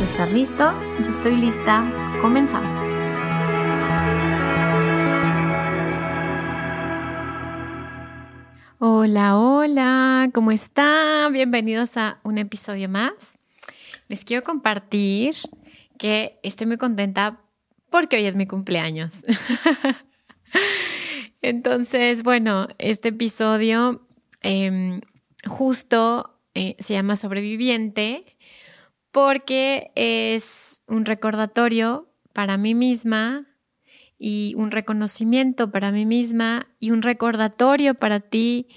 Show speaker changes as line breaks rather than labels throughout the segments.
Estás listo, yo estoy lista, comenzamos. Hola, hola, ¿cómo están? Bienvenidos a un episodio más. Les quiero compartir que estoy muy contenta porque hoy es mi cumpleaños. Entonces, bueno, este episodio em, justo eh, se llama Sobreviviente porque es un recordatorio para mí misma y un reconocimiento para mí misma y un recordatorio para ti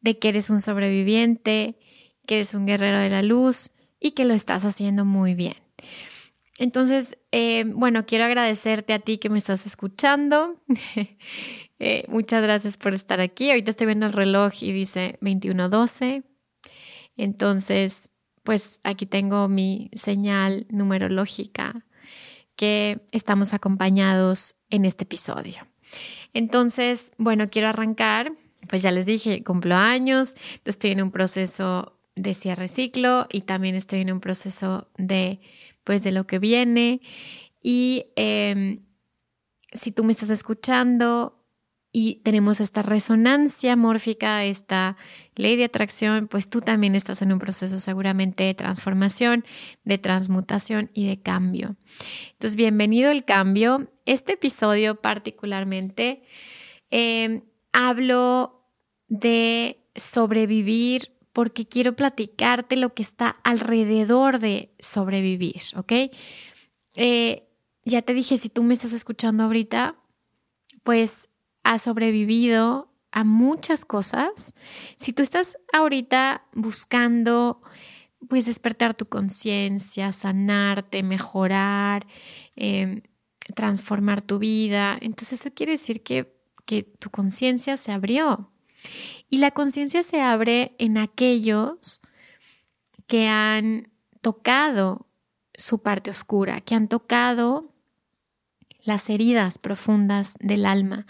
de que eres un sobreviviente, que eres un guerrero de la luz y que lo estás haciendo muy bien. Entonces, eh, bueno, quiero agradecerte a ti que me estás escuchando. Eh, muchas gracias por estar aquí. Ahorita estoy viendo el reloj y dice 21.12. Entonces, pues aquí tengo mi señal numerológica que estamos acompañados en este episodio. Entonces, bueno, quiero arrancar, pues ya les dije, cumplo años, estoy en un proceso de cierre ciclo y también estoy en un proceso de, pues, de lo que viene. Y em, si tú me estás escuchando y tenemos esta resonancia mórfica, esta ley de atracción, pues tú también estás en un proceso seguramente de transformación, de transmutación y de cambio. Entonces, bienvenido al cambio. Este episodio particularmente eh, hablo de sobrevivir porque quiero platicarte lo que está alrededor de sobrevivir, ¿ok? Eh, ya te dije, si tú me estás escuchando ahorita, pues has sobrevivido a muchas cosas, si tú estás ahorita buscando pues despertar tu conciencia, sanarte, mejorar, em, transformar tu vida, entonces eso quiere decir que, que tu conciencia se abrió. Y la conciencia se abre en aquellos que han tocado su parte oscura, que han tocado las heridas profundas del alma.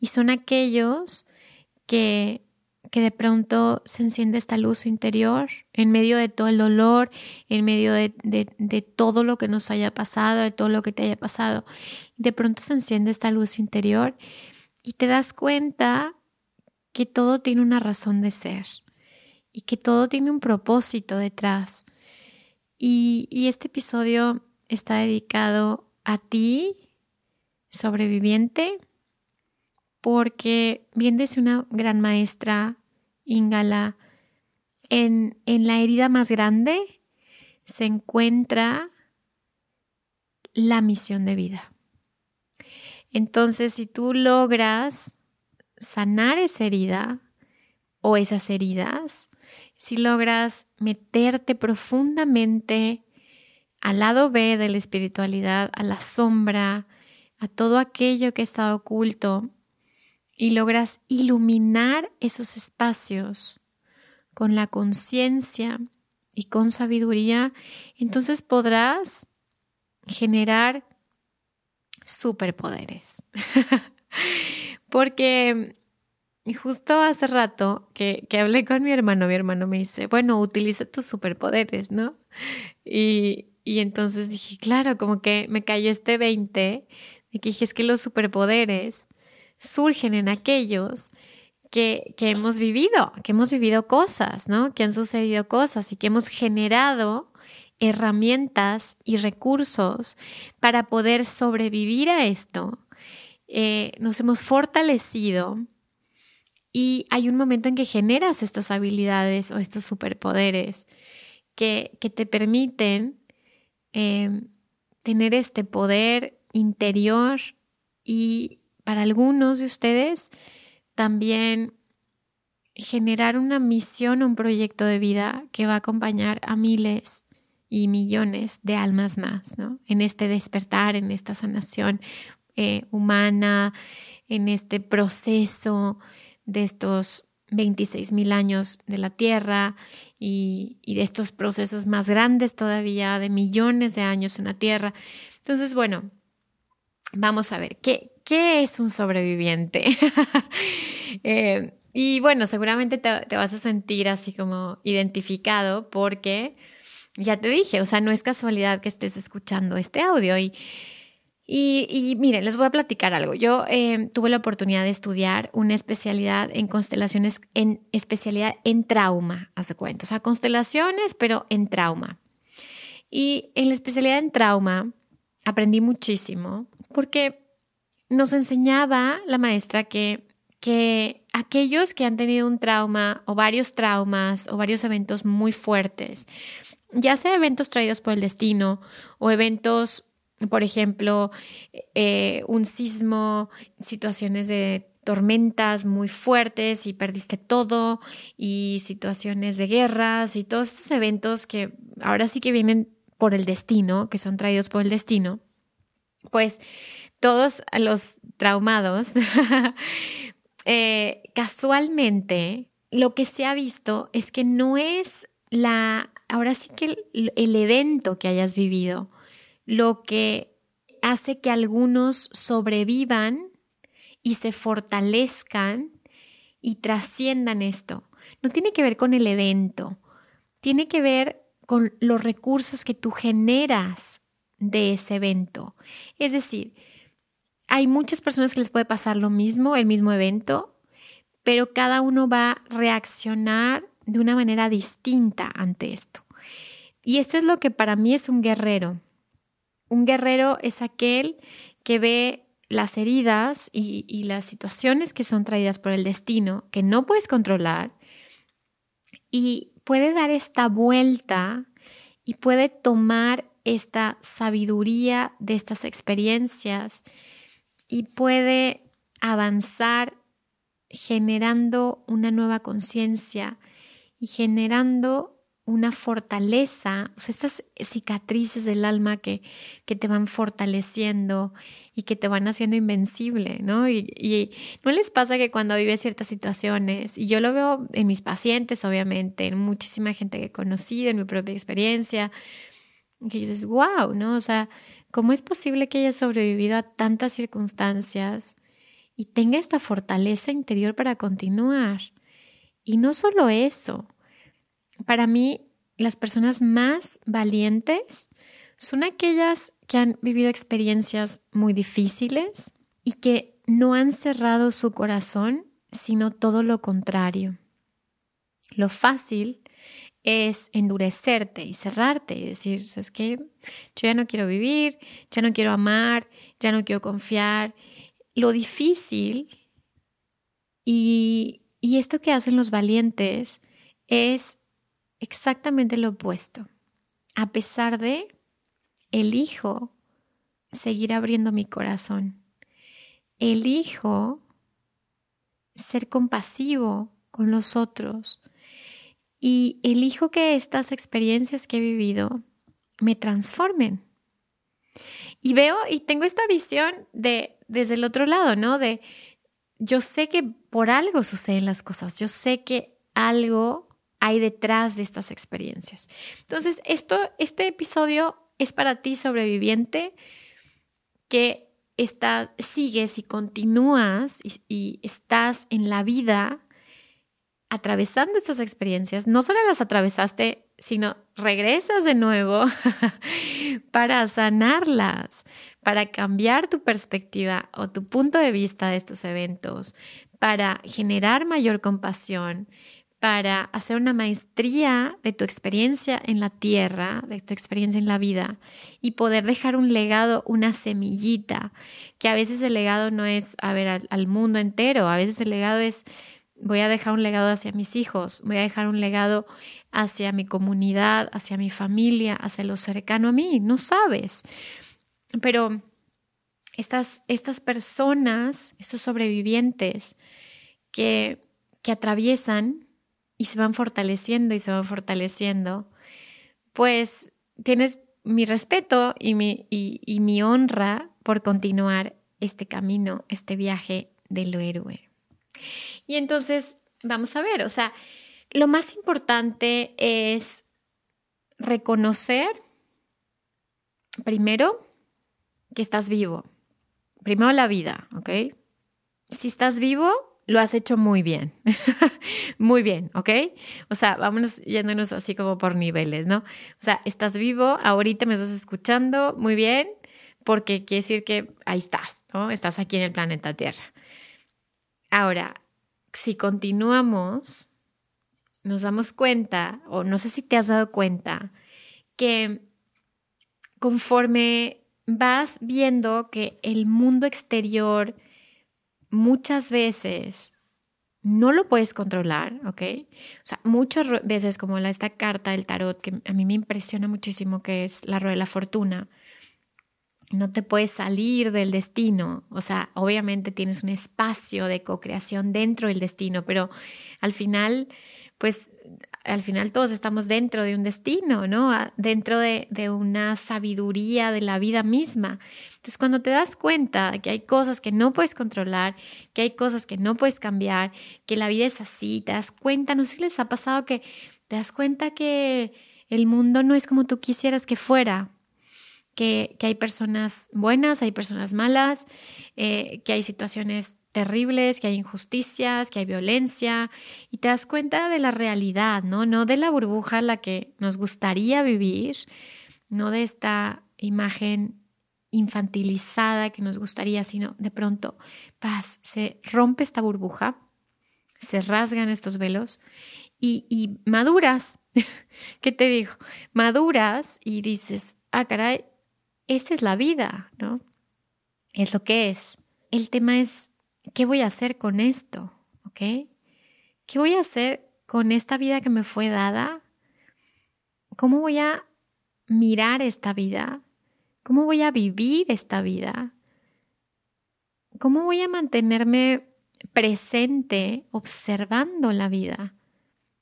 Y son aquellos que, que de pronto se enciende esta luz interior en medio de todo el dolor, en medio de, de, todo lo que nos haya pasado, de todo lo que te haya pasado. De pronto se enciende esta luz interior y te das cuenta que todo tiene una razón de ser y que todo tiene un propósito detrás. Y, y este episodio está dedicado a ti sobreviviente, porque bien dice una gran maestra, Ingala, en, en la herida más grande se encuentra la misión de vida. Entonces, si tú logras sanar esa herida o esas heridas, si logras meterte profundamente al lado B de la espiritualidad, a la sombra, a todo aquello que está oculto y logras iluminar esos espacios con la conciencia y con sabiduría, entonces podrás generar superpoderes. Porque justo hace rato que, que, hablé con mi hermano, mi hermano me dice, bueno, utiliza tus superpoderes, ¿no? Y, y entonces dije, claro, como que me cayó este 20 y que dije, es que los superpoderes surgen en aquellos que, que hemos vivido, que hemos vivido cosas, ¿no? Que han sucedido cosas y que hemos generado herramientas y recursos para poder sobrevivir a esto. Eh, nos hemos fortalecido y hay un momento en que generas estas habilidades o estos superpoderes que, te permiten em, tener este poder interior y para algunos de ustedes también generar una misión, un proyecto de vida que va a acompañar a miles y millones de almas más, ¿no? En este despertar, en esta sanación eh, humana, en este proceso de estos 26 mil años de la Tierra y, de estos procesos más grandes todavía, de millones de años en la Tierra. Entonces, bueno, vamos a ver, ¿qué, qué es un sobreviviente? Eh, y bueno, seguramente te, vas a sentir así como identificado porque ya te dije, o sea, no es casualidad que estés escuchando este audio y y, miren, les voy a platicar algo. Yo eh, tuve la oportunidad de estudiar una especialidad en constelaciones, en especialidad en trauma, hace cuenta. O sea, constelaciones, pero en trauma. Y en la especialidad en trauma aprendí muchísimo porque nos enseñaba la maestra que, que aquellos que han tenido un trauma o varios traumas o varios eventos muy fuertes, ya sea eventos traídos por el destino o eventos por ejemplo, eh, un sismo, situaciones de tormentas muy fuertes y perdiste todo y situaciones de guerras y todos estos eventos que ahora sí que vienen por el destino, que son traídos por el destino, pues todos los traumados, eh, casualmente lo que se ha visto es que no es la, ahora sí que el evento que hayas vivido, lo que hace que algunos sobrevivan y se fortalezcan y trasciendan esto. No tiene que ver con el evento, tiene que ver con los recursos que tú generas de ese evento. Es decir, hay muchas personas que les puede pasar lo mismo, el mismo evento, pero cada uno va a reaccionar de una manera distinta ante esto. Y esto es lo que para mí es un guerrero. Un guerrero es aquel que ve las heridas y, las situaciones que son traídas por el destino, que no puedes controlar, y puede dar esta vuelta y puede tomar esta sabiduría de estas experiencias y puede avanzar generando una nueva conciencia y generando una fortaleza, o sea, estas cicatrices del alma que, que te van fortaleciendo y que te van haciendo invencible, ¿no? Y, no les pasa que cuando vives ciertas situaciones, y yo lo veo en mis pacientes, obviamente, en muchísima gente que he conocido, en mi propia experiencia, que dices, wow, ¿no? O sea, ¿cómo es posible que haya sobrevivido a tantas circunstancias y tenga esta fortaleza interior para continuar? Y no solo eso, para mí, las personas más valientes son aquellas que han vivido experiencias muy difíciles y que no han cerrado su corazón, sino todo lo contrario. Lo fácil es endurecerte y cerrarte y decir, ¿sabes qué? Yo ya no quiero vivir, ya no quiero amar, ya no quiero confiar. Lo difícil y, y esto que hacen los valientes es exactamente lo opuesto. A pesar de, elijo seguir abriendo mi corazón. Elijo ser compasivo con los otros y elijo que estas experiencias que he vivido me transformen. Y veo y tengo esta visión de desde el otro lado, ¿no? De yo sé que por algo suceden las cosas, yo sé que algo hay detrás de estas experiencias. Entonces, esto, este episodio es para ti, sobreviviente, que está, sigues y continúas y, estás en la vida atravesando estas experiencias. No solo las atravesaste, sino regresas de nuevo para sanarlas, para cambiar tu perspectiva o tu punto de vista de estos eventos, para generar mayor compasión, para hacer una maestría de tu experiencia en la tierra, de tu experiencia en la vida y poder dejar un legado, una semillita, que a veces el legado no es, a ver, al, al mundo entero, a veces el legado es, voy a dejar un legado hacia mis hijos, voy a dejar un legado hacia mi comunidad, hacia mi familia, hacia lo cercano a mí, no sabes. Pero estas, estas personas, estos sobrevivientes que, que atraviesan y se van fortaleciendo y se van fortaleciendo, pues tienes mi respeto y mi, y, mi honra por continuar este camino, este viaje del héroe. Y entonces, vamos a ver, o sea, lo más importante es reconocer, primero, que estás vivo. Primero la vida, ¿ok? Si estás vivo, lo has hecho muy bien. muy bien, ¿ok? O sea, vámonos yéndonos así como por niveles, ¿no? O sea, estás vivo, ahorita me estás escuchando, muy bien, porque quiere decir que ahí estás, ¿no? Estás aquí en el planeta Tierra. Ahora, si continuamos, nos damos cuenta, o no sé si te has dado cuenta, que conforme vas viendo que el mundo exterior muchas veces no lo puedes controlar, ¿ok? O sea, muchas veces como esta carta del tarot que a mí me impresiona muchísimo, que es la rueda de la fortuna, no te puedes salir del destino, o sea, obviamente tienes un espacio de co-creación dentro del destino, pero al final, pues al final todos estamos dentro de un destino, ¿no? Dentro de, de, una sabiduría de la vida misma. Entonces, cuando te das cuenta que hay cosas que no puedes controlar, que hay cosas que no puedes cambiar, que la vida es así, te das cuenta, no sé si les ha pasado que te das cuenta que el mundo no es como tú quisieras que fuera, que, hay personas buenas, hay personas malas, eh, que hay situaciones terribles, que hay injusticias, que hay violencia, y te das cuenta de la realidad, ¿no? No de la burbuja en la que nos gustaría vivir, no de esta imagen infantilizada que nos gustaría, sino de pronto, paz, se rompe esta burbuja, se rasgan estos velos y, y maduras. ¿Qué te digo? Maduras y dices, ah, caray, esa es la vida, ¿no? Es lo que es. El tema es ¿qué voy a hacer con esto? ¿Ok? ¿Qué voy a hacer con esta vida que me fue dada? ¿Cómo voy a mirar esta vida? ¿Cómo voy a vivir esta vida? ¿Cómo voy a mantenerme presente observando la vida,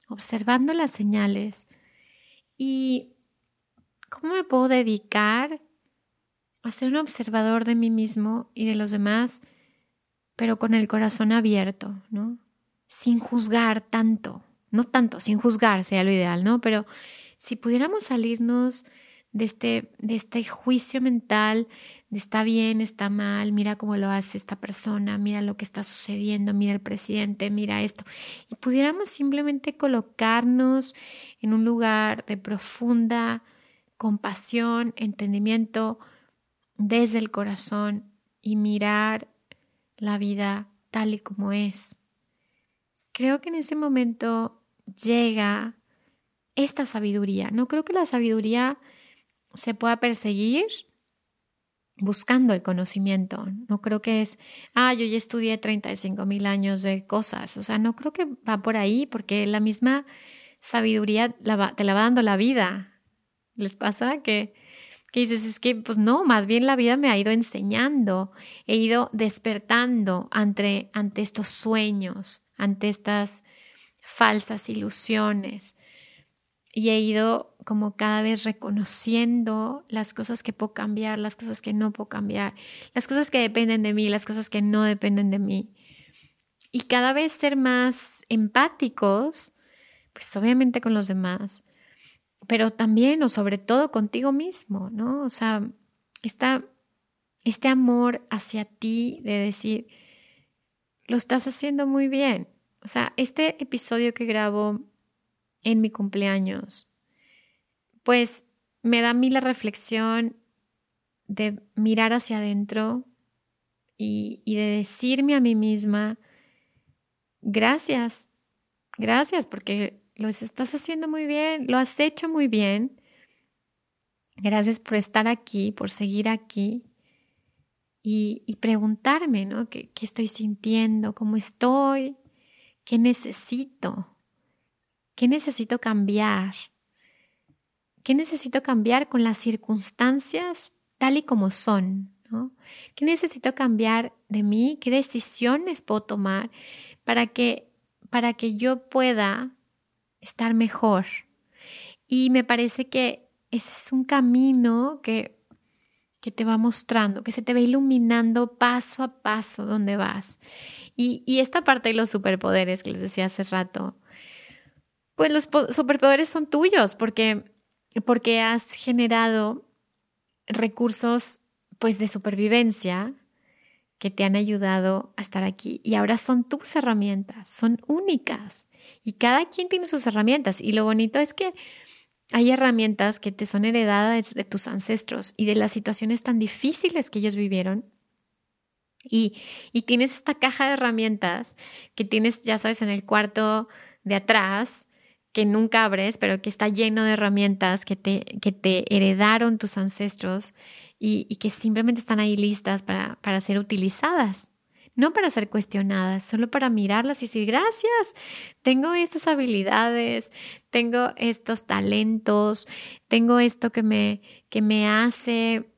observando las señales? ¿Y cómo me puedo dedicar a ser un observador de mí mismo y de los demás? pero con el corazón abierto, ¿no? Sin juzgar tanto, no tanto, sin juzgar sería lo ideal, ¿no? Pero si pudiéramos salirnos de este, de este juicio mental, de está bien, está mal, mira cómo lo hace esta persona, mira lo que está sucediendo, mira el presidente, mira esto, y pudiéramos simplemente colocarnos en un lugar de profunda compasión, entendimiento desde el corazón y mirar la vida tal y como es. Creo que en ese momento llega esta sabiduría. No creo que la sabiduría se pueda perseguir buscando el conocimiento. No creo que es, ah, yo ya estudié 35 mil años de cosas. O sea, no creo que va por ahí porque la misma sabiduría te la va dando la vida. ¿Les pasa que que dices, es que pues no, más bien la vida me ha ido enseñando, he ido despertando ante, ante estos sueños, ante estas falsas ilusiones y he ido como cada vez reconociendo las cosas que puedo cambiar, las cosas que no puedo cambiar, las cosas que dependen de mí, las cosas que no dependen de mí. Y cada vez ser más empáticos, pues obviamente con los demás, pero también o sobre todo contigo mismo, ¿no? O sea, este amor hacia ti de decir, lo estás haciendo muy bien. O sea, este episodio que grabo en mi cumpleaños, pues me da a mí la reflexión de mirar hacia adentro y, y de decirme a mí misma, gracias, gracias porque lo estás haciendo muy bien, lo has hecho muy bien. Gracias por estar aquí, por seguir aquí y, preguntarme, ¿no? ¿Qué, ¿Qué estoy sintiendo? ¿Cómo estoy? ¿Qué necesito? ¿Qué necesito cambiar? ¿Qué necesito cambiar con las circunstancias tal y como son? ¿no? ¿Qué necesito cambiar de mí? ¿Qué decisiones puedo tomar para que, para que yo pueda estar mejor? Y me parece que ese es un camino que, que te va mostrando, que se te va iluminando paso a paso donde vas. Y, y esta parte de los superpoderes que les decía hace rato, pues los superpoderes son tuyos porque, porque has generado recursos pues de supervivencia que te han ayudado a estar aquí. Y ahora son tus herramientas, son únicas. Y cada quien tiene sus herramientas. Y lo bonito es que hay herramientas que te son heredadas de tus ancestros y de las situaciones tan difíciles que ellos vivieron. Y, y tienes esta caja de herramientas que tienes, ya sabes, en el cuarto de atrás que nunca abres, pero que está lleno de herramientas que te, que te heredaron tus ancestros y, que simplemente están ahí listas para, para ser utilizadas. No para ser cuestionadas, solo para mirarlas y decir, gracias, tengo estas habilidades, tengo estos talentos, tengo esto que me, que me hace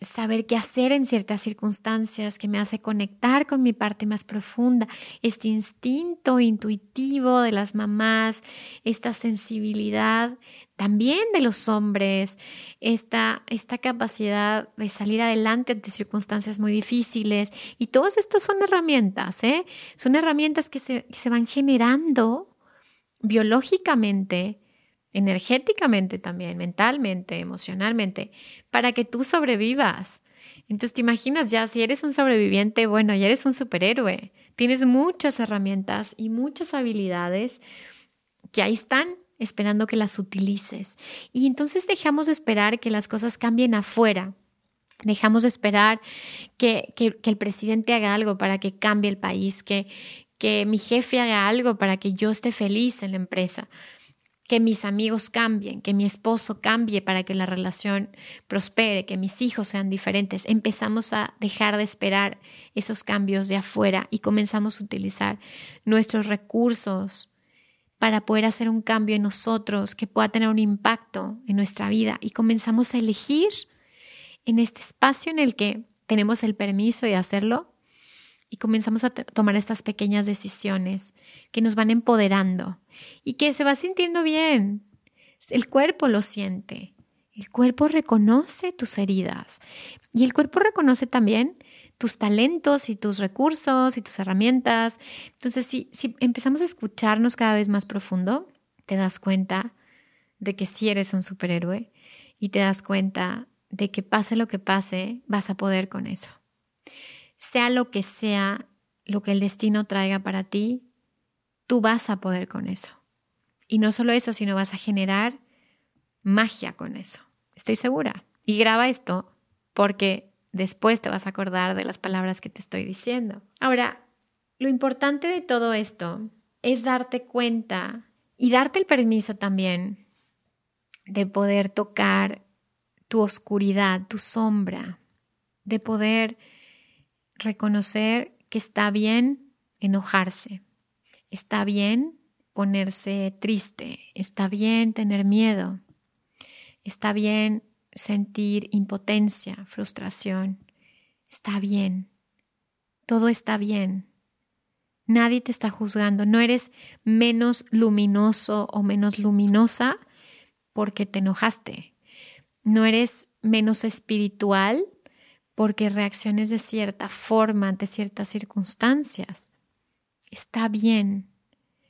saber qué hacer en ciertas circunstancias, que me hace conectar con mi parte más profunda, este instinto intuitivo de las mamás, esta sensibilidad también de los hombres, esta, esta capacidad de salir adelante ante circunstancias muy difíciles. Y todos estos son herramientas, ¿eh? Son herramientas que se, que se van generando biológicamente energéticamente también, mentalmente, emocionalmente, para que tú sobrevivas. Entonces te imaginas ya, si eres un sobreviviente, bueno, ya eres un superhéroe. Tienes muchas herramientas y muchas habilidades que ahí están esperando que las utilices. Y entonces dejamos de esperar que las cosas cambien afuera. Dejamos de esperar que, que, que el presidente haga algo para que cambie el país, que, que mi jefe haga algo para que yo esté feliz en la empresa que mis amigos cambien, que mi esposo cambie para que la relación prospere, que mis hijos sean diferentes. Empezamos a dejar de esperar esos cambios de afuera y comenzamos a utilizar nuestros recursos para poder hacer un cambio en nosotros que pueda tener un impacto en nuestra vida y comenzamos a elegir en este espacio en el que tenemos el permiso de hacerlo y comenzamos a tomar estas pequeñas decisiones que nos van empoderando y que se va sintiendo bien. El cuerpo lo siente. El cuerpo reconoce tus heridas y el cuerpo reconoce también tus talentos y tus recursos y tus herramientas. Entonces, si, si empezamos a escucharnos cada vez más profundo, te das cuenta de que sí eres un superhéroe y te das cuenta de que pase lo que pase, vas a poder con eso. Sea lo que sea lo que el destino traiga para ti, tú vas a poder con eso. Y no solo eso, sino vas a generar magia con eso. Estoy segura. Y graba esto porque después te vas a acordar de las palabras que te estoy diciendo. Ahora, lo importante de todo esto es darte cuenta y darte el permiso también de poder tocar tu oscuridad, tu sombra, de poder reconocer que está bien enojarse, Está bien ponerse triste, está bien tener miedo, está bien sentir impotencia, frustración, está bien, todo está bien. Nadie te está juzgando, no eres menos luminoso o menos luminosa porque te enojaste, no eres menos espiritual porque reacciones de cierta forma ante ciertas circunstancias está bien.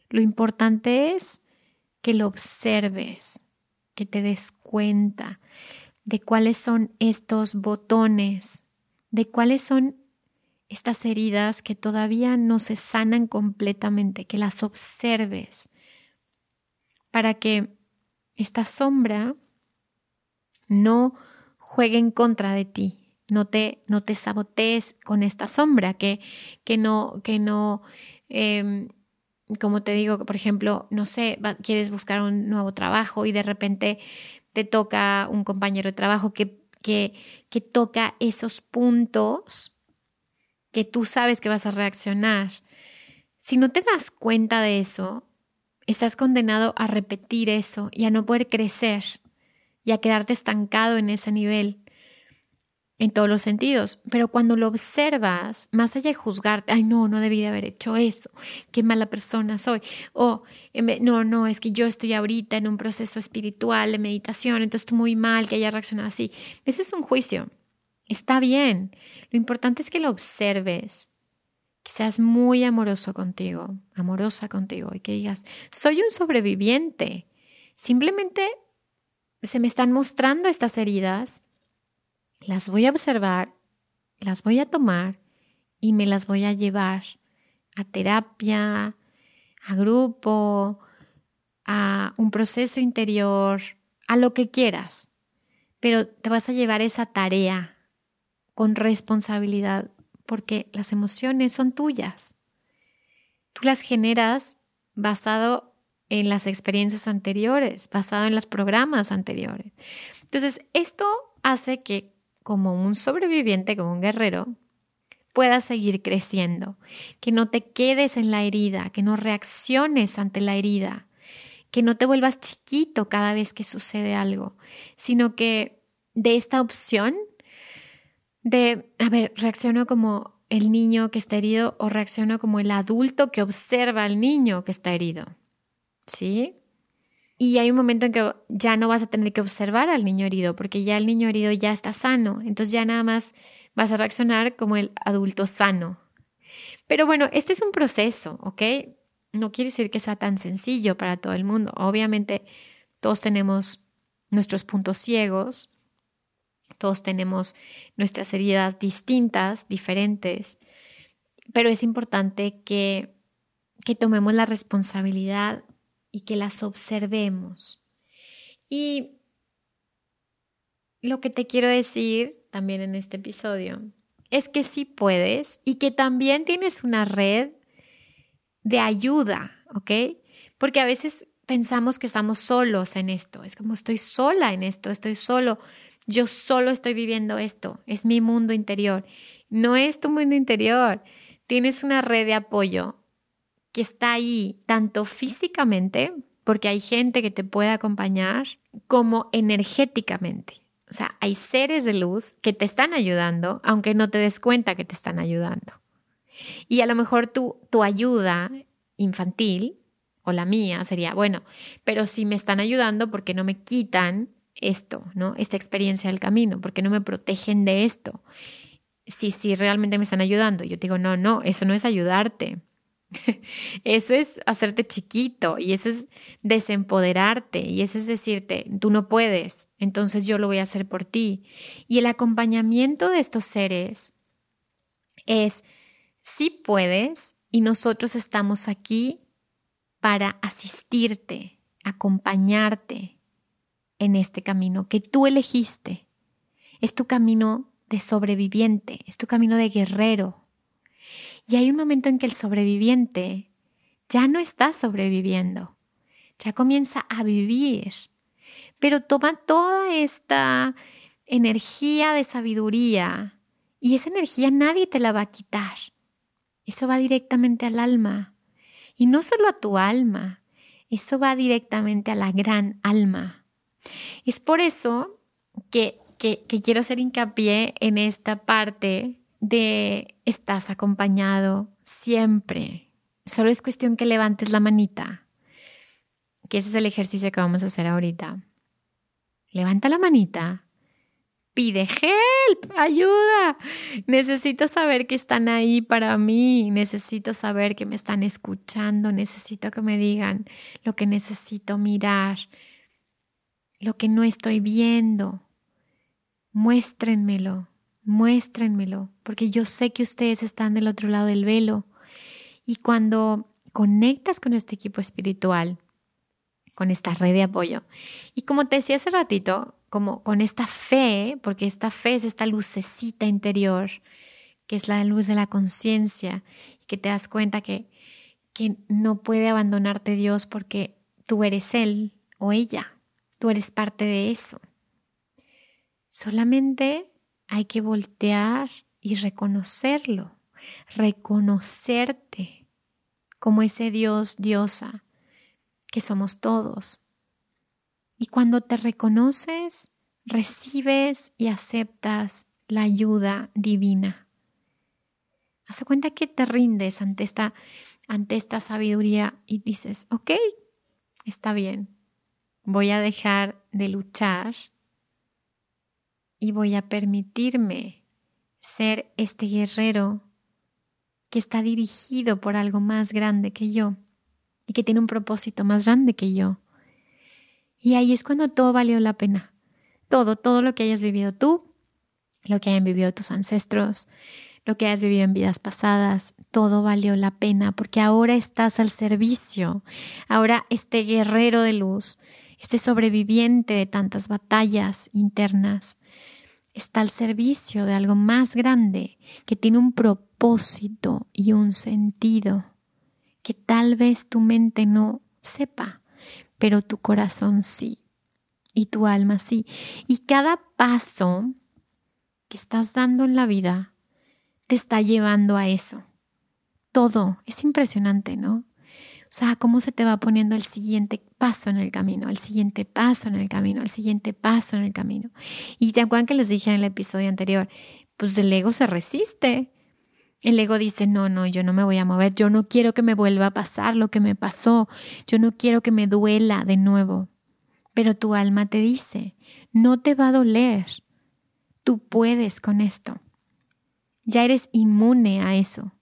Lo importante es que lo observes, que te des cuenta de cuáles son estos botones, de cuáles son estas heridas que todavía no se sanan completamente, que las observes para que esta sombra no juegue en contra de ti, no te, no te sabotees con esta sombra, que, que no, que no Em, como te digo, por ejemplo, no sé, quieres buscar un nuevo trabajo y de repente te toca un compañero de trabajo que, que, que toca esos puntos que tú sabes que vas a reaccionar. Si no te das cuenta de eso, estás condenado a repetir eso y a no poder crecer y a quedarte estancado en ese nivel en todos los sentidos. Pero cuando lo observas, más allá de juzgarte, ay, no, no debí de haber hecho eso, qué mala persona soy, o no, no, es que yo estoy ahorita en un proceso espiritual de meditación, entonces estoy muy mal que haya reaccionado así. Ese es un juicio. Está bien. Lo importante es que lo observes, que seas muy amoroso contigo, amorosa contigo y que digas, soy un sobreviviente. Simplemente se me están mostrando estas heridas las voy a observar, las voy a tomar y me las voy a llevar a terapia, a grupo, a un proceso interior, a lo que quieras. Pero te vas a llevar esa tarea con responsabilidad porque las emociones son tuyas. Tú las generas basado en las experiencias anteriores, basado en los programas anteriores. Entonces, esto hace que como un sobreviviente, como un guerrero, puedas seguir creciendo, que no te quedes en la herida, que no reacciones ante la herida, que no te vuelvas chiquito cada vez que sucede algo, sino que de esta opción de, a ver, reacciono como el niño que está herido o reacciono como el adulto que observa al niño que está herido. ¿Sí? Y hay un momento en que ya no vas a tener que observar al niño herido, porque ya el niño herido ya está sano. Entonces ya nada más vas a reaccionar como el adulto sano. Pero bueno, este es un proceso, ¿ok? No quiere decir que sea tan sencillo para todo el mundo. Obviamente todos tenemos nuestros puntos ciegos, todos tenemos nuestras heridas distintas, diferentes, pero es importante que, que tomemos la responsabilidad y que las observemos. Y lo que te quiero decir también en este episodio es que sí puedes y que también tienes una red de ayuda, ¿ok? Porque a veces pensamos que estamos solos en esto, es como estoy sola en esto, estoy solo, yo solo estoy viviendo esto, es mi mundo interior. No es tu mundo interior, tienes una red de apoyo que está ahí tanto físicamente, porque hay gente que te puede acompañar, como energéticamente. O sea, hay seres de luz que te están ayudando, aunque no te des cuenta que te están ayudando. Y a lo mejor tu, tu ayuda infantil o la mía sería, bueno, pero si me están ayudando, porque no me quitan esto, ¿no? Esta experiencia del camino, porque no me protegen de esto? Si, si realmente me están ayudando, yo te digo, no, no, eso no es ayudarte. Eso es hacerte chiquito y eso es desempoderarte y eso es decirte, tú no puedes, entonces yo lo voy a hacer por ti. Y el acompañamiento de estos seres es, sí puedes y nosotros estamos aquí para asistirte, acompañarte en este camino que tú elegiste. Es tu camino de sobreviviente, es tu camino de guerrero, y hay un momento en que el sobreviviente ya no está sobreviviendo, ya comienza a vivir, pero toma toda esta energía de sabiduría y esa energía nadie te la va a quitar. Eso va directamente al alma. Y no solo a tu alma, eso va directamente a la gran alma. Es por eso que, que, quiero hacer hincapié en esta parte de estás acompañado siempre. Solo es cuestión que levantes la manita, que ese es el ejercicio que vamos a hacer ahorita. Levanta la manita, pide help, ayuda. Necesito saber que están ahí para mí, necesito saber que me están escuchando, necesito que me digan lo que necesito mirar, lo que no estoy viendo. Muéstrenmelo muéstrenmelo, porque yo sé que ustedes están del otro lado del velo. Y cuando conectas con este equipo espiritual, con esta red de apoyo, y como te decía hace ratito, como con esta fe, porque esta fe es esta lucecita interior, que es la luz de la conciencia, que te das cuenta que, que no puede abandonarte Dios porque tú eres Él o ella, tú eres parte de eso. Solamente hay que voltear y reconocerlo, reconocerte como ese Dios, diosa, que somos todos. Y cuando te reconoces, recibes y aceptas la ayuda divina. Haz cuenta que te rindes ante esta, ante esta sabiduría y dices, ok, está bien, voy a dejar de luchar y voy a permitirme ser este guerrero que está dirigido por algo más grande que yo y que tiene un propósito más grande que yo. Y ahí es cuando todo valió la pena. Todo, todo lo que hayas vivido tú, lo que hayan vivido tus ancestros, lo que hayas vivido en vidas pasadas, todo valió la pena porque ahora estás al servicio. Ahora este guerrero de luz, este sobreviviente de tantas batallas internas, está al servicio de algo más grande que tiene un propósito y un sentido que tal vez tu mente no sepa, pero tu corazón sí y tu alma sí. Y cada paso que estás dando en la vida te está llevando a eso. Todo. Es impresionante, ¿no? O sea, cómo se te va poniendo el siguiente paso en el camino, el siguiente paso en el camino, el siguiente paso en el camino. Y te acuerdan que les dije en el episodio anterior, pues el ego se resiste. El ego dice, no, no, yo no me voy a mover, yo no quiero que me vuelva a pasar lo que me pasó, yo no quiero que me duela de nuevo. Pero tu alma te dice, no te va a doler, tú puedes con esto. Ya eres inmune a eso.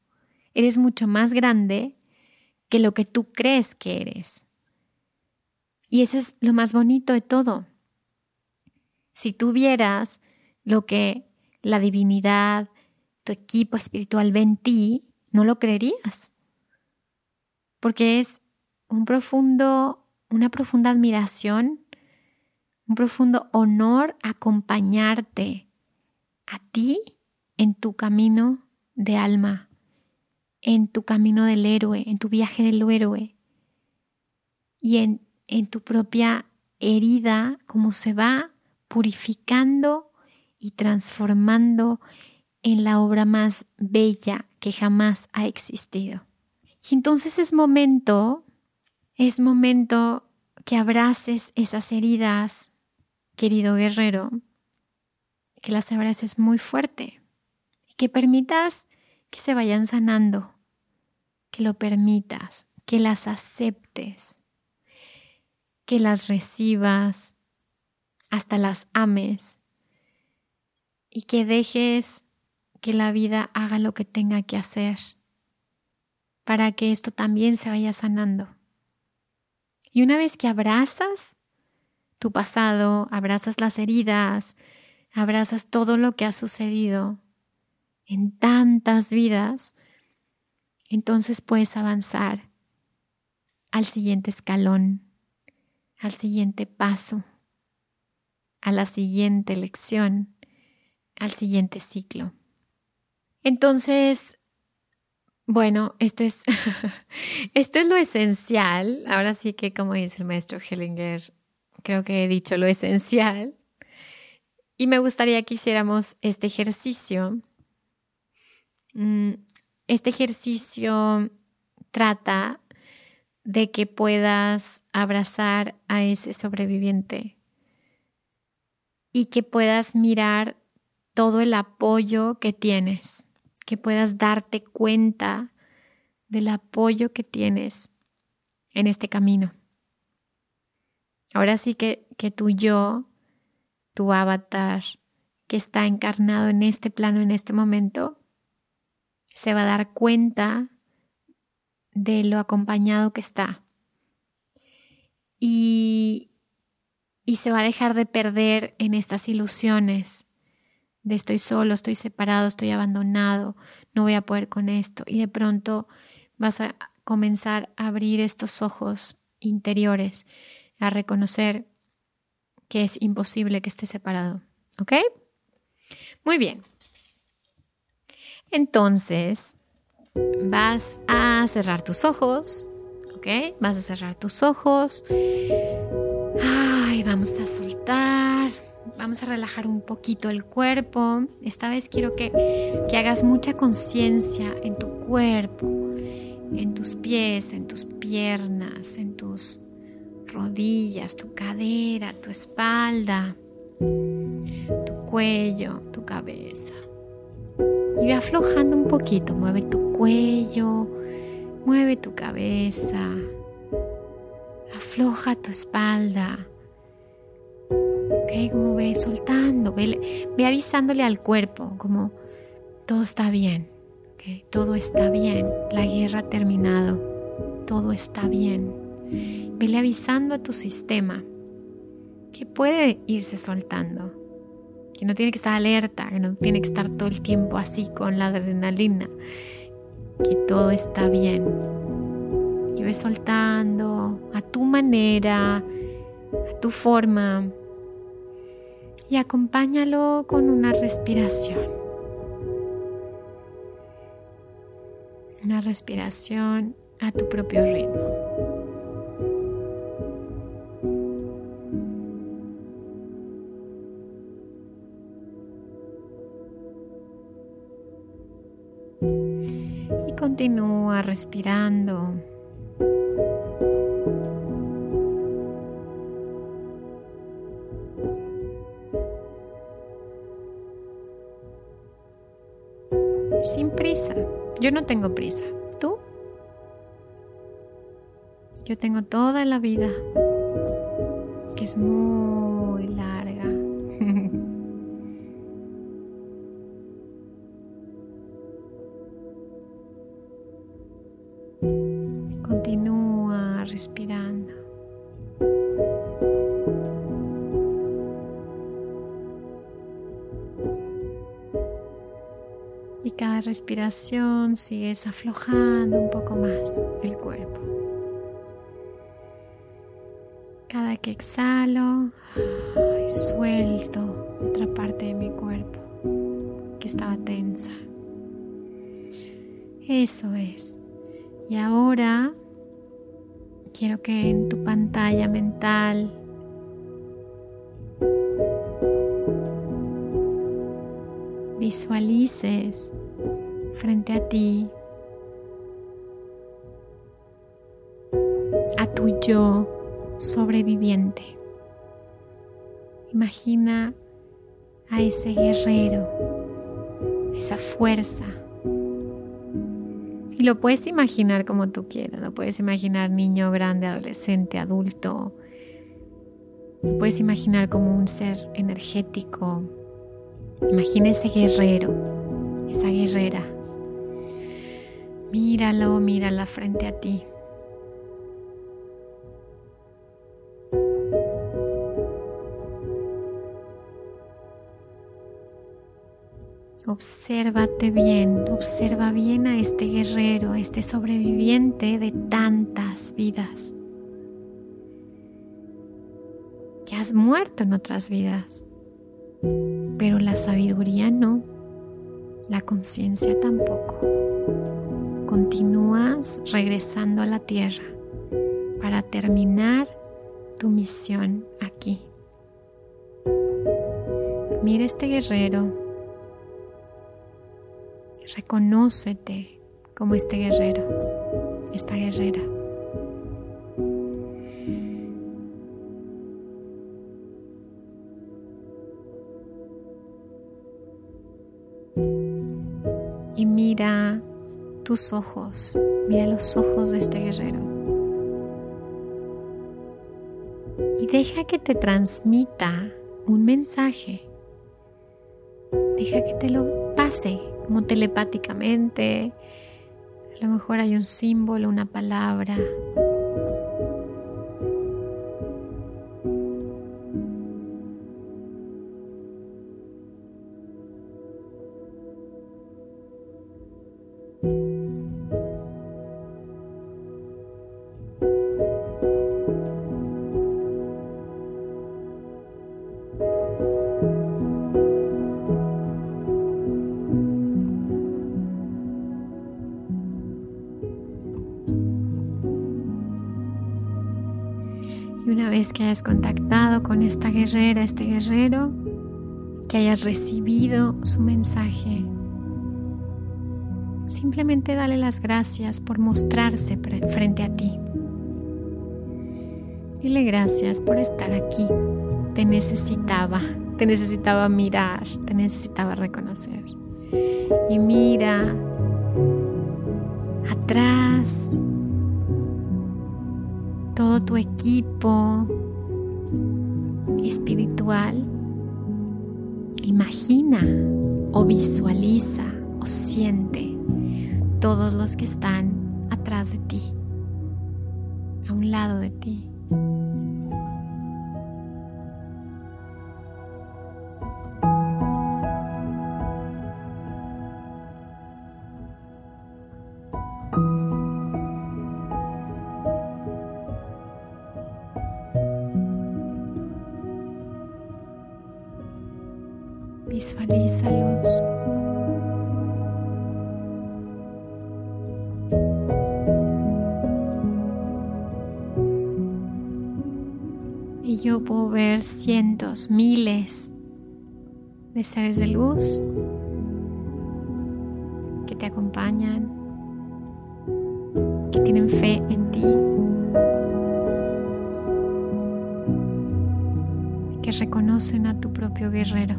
Eres mucho más grande que lo que tú crees que eres. Y eso es lo más bonito de todo. Si tú vieras lo que la divinidad, tu equipo espiritual ve en ti, no lo creerías. Porque es un profundo, una profunda admiración, un profundo honor acompañarte a ti en tu camino de alma en tu camino del héroe, en tu viaje del héroe y en, en tu propia herida, como se va purificando y transformando en la obra más bella que jamás ha existido. Y entonces es momento, es momento que abraces esas heridas, querido guerrero, que las abraces muy fuerte que permitas que se vayan sanando que lo permitas, que las aceptes, que las recibas, hasta las ames y que dejes que la vida haga lo que tenga que hacer para que esto también se vaya sanando. Y una vez que abrazas tu pasado, abrazas las heridas, abrazas todo lo que ha sucedido en tantas vidas, entonces puedes avanzar al siguiente escalón, al siguiente paso, a la siguiente lección, al siguiente ciclo. Entonces, bueno, esto es, esto es lo esencial. Ahora sí que, como dice el maestro Hellinger, creo que he dicho lo esencial. Y me gustaría que hiciéramos este ejercicio. Mm, este ejercicio trata de que puedas abrazar a ese sobreviviente y que puedas mirar todo el apoyo que tienes, que puedas darte cuenta del apoyo que tienes en este camino. Ahora sí que, que tu yo, tu avatar, que está encarnado en este plano, en este momento, se va a dar cuenta de lo acompañado que está. Y, y se va a dejar de perder en estas ilusiones de estoy solo, estoy separado, estoy abandonado, no voy a poder con esto. Y de pronto vas a comenzar a abrir estos ojos interiores, a reconocer que es imposible que esté separado. ¿Ok? Muy bien. Entonces, vas a cerrar tus ojos, ¿ok? Vas a cerrar tus ojos. Ay, vamos a soltar. Vamos a relajar un poquito el cuerpo. Esta vez quiero que, que hagas mucha conciencia en tu cuerpo, en tus pies, en tus piernas, en tus rodillas, tu cadera, tu espalda, tu cuello, tu cabeza. Y ve aflojando un poquito, mueve tu cuello, mueve tu cabeza, afloja tu espalda. ¿Ok? Como ve soltando, ve, ve avisándole al cuerpo, como todo está bien. Todo está bien, la guerra ha terminado, todo está bien. Vele avisando a tu sistema que puede irse soltando que no tiene que estar alerta, que no tiene que estar todo el tiempo así con la adrenalina, que todo está bien. Y ves soltando a tu manera, a tu forma, y acompáñalo con una respiración. Una respiración a tu propio ritmo. Continúa respirando. Sin prisa. Yo no tengo prisa. ¿Tú? Yo tengo toda la vida, que es muy larga. Respiración sigues aflojando un poco más el cuerpo. Cada que exhalo, suelto otra parte de mi cuerpo que estaba tensa. Eso es. Y ahora quiero que en tu pantalla mental visualices frente a ti a tu yo sobreviviente. Imagina a ese guerrero, esa fuerza y lo puedes imaginar como tú quieras, lo puedes imaginar niño, grande, adolescente, adulto. Lo puedes imaginar como un ser energético. Imagina ese guerrero, esa guerrera. Míralo, mírala frente a ti. Obsérvate bien, observa bien a este guerrero, a este sobreviviente de tantas vidas. Que has muerto en otras vidas, pero la sabiduría no, la conciencia tampoco. Continúas regresando a la tierra para terminar tu misión aquí. Mira este guerrero Reconócete como este guerrero, esta guerrera. Tus ojos, mira los ojos de este guerrero. Y deja que te transmita un mensaje. Deja que te lo pase como telepáticamente. A lo mejor hay un símbolo, una palabra, que hayas contactado con esta guerrera, este guerrero, que hayas recibido su mensaje, simplemente dale las gracias por mostrarse frente a ti. Dile gracias por estar aquí. Te necesitaba, te necesitaba mirar, te necesitaba reconocer. Y mira atrás todo tu equipo espiritual. Imagina o visualiza o siente todos los que están atrás de ti, a un lado de ti. De seres de luz que te acompañan, que tienen fe en ti, que reconocen a tu propio guerrero.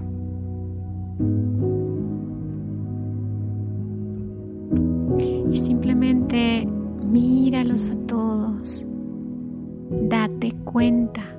Y simplemente míralos a todos. Date cuenta.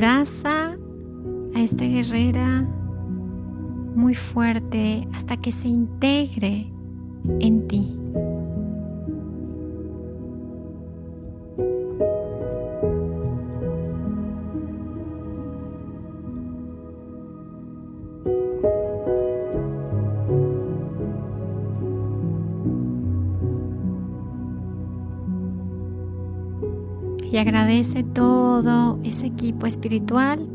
Abraza a esta guerrera muy fuerte hasta que se integre en ti. Agradece todo ese equipo espiritual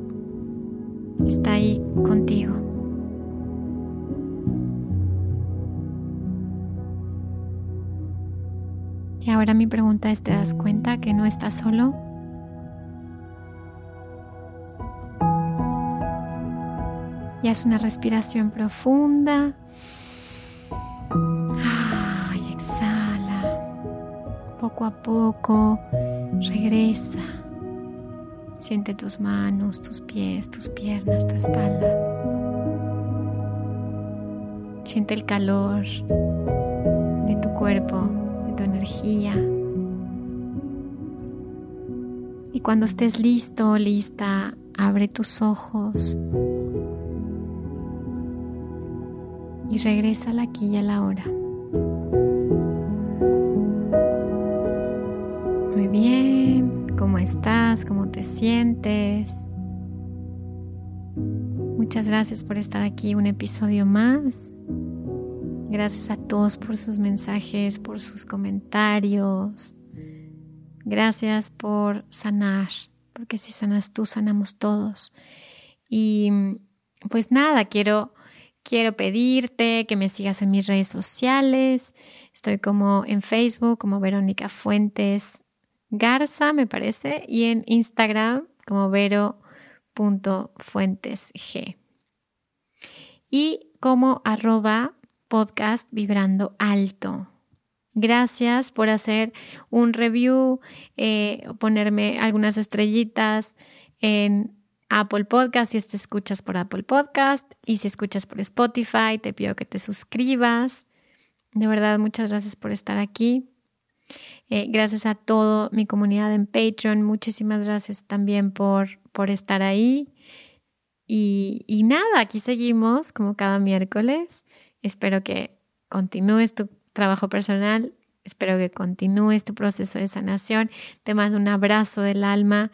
está ahí contigo. Y ahora mi pregunta es, ¿te das cuenta que no estás solo? Y haz una respiración profunda. y exhala. Poco a poco Regresa. Siente tus manos, tus pies, tus piernas, tu espalda. Siente el calor de tu cuerpo, de tu energía. Y cuando estés listo, lista, abre tus ojos y regresa al aquí y a la hora. Estás, cómo te sientes. Muchas gracias por estar aquí un episodio más. Gracias a todos por sus mensajes, por sus comentarios. Gracias por sanar, porque si sanas tú, sanamos todos. Y pues nada, quiero, quiero pedirte que me sigas en mis redes sociales. Estoy como en Facebook, como Verónica Fuentes Garza, me parece, y en Instagram como vero.fuentesg. Y como arroba podcast vibrando alto. Gracias por hacer un review, eh, ponerme algunas estrellitas en Apple Podcast si te escuchas por Apple Podcast y si escuchas por Spotify, te pido que te suscribas. De verdad, muchas gracias por estar aquí. Eh, gracias a toda mi comunidad en Patreon. Muchísimas gracias también por, por estar ahí. Y, y nada, aquí seguimos como cada miércoles. Espero que continúes tu trabajo personal. Espero que continúes tu proceso de sanación. Te mando un abrazo del alma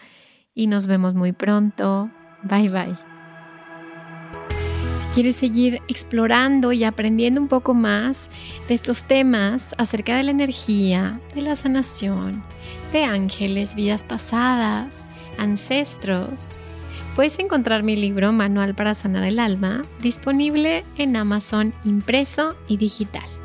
y nos vemos muy pronto. Bye bye quieres seguir explorando y aprendiendo un poco más de estos temas acerca de la energía, de la sanación, de ángeles, vidas pasadas, ancestros, puedes encontrar mi libro Manual para Sanar el Alma disponible en Amazon impreso y digital.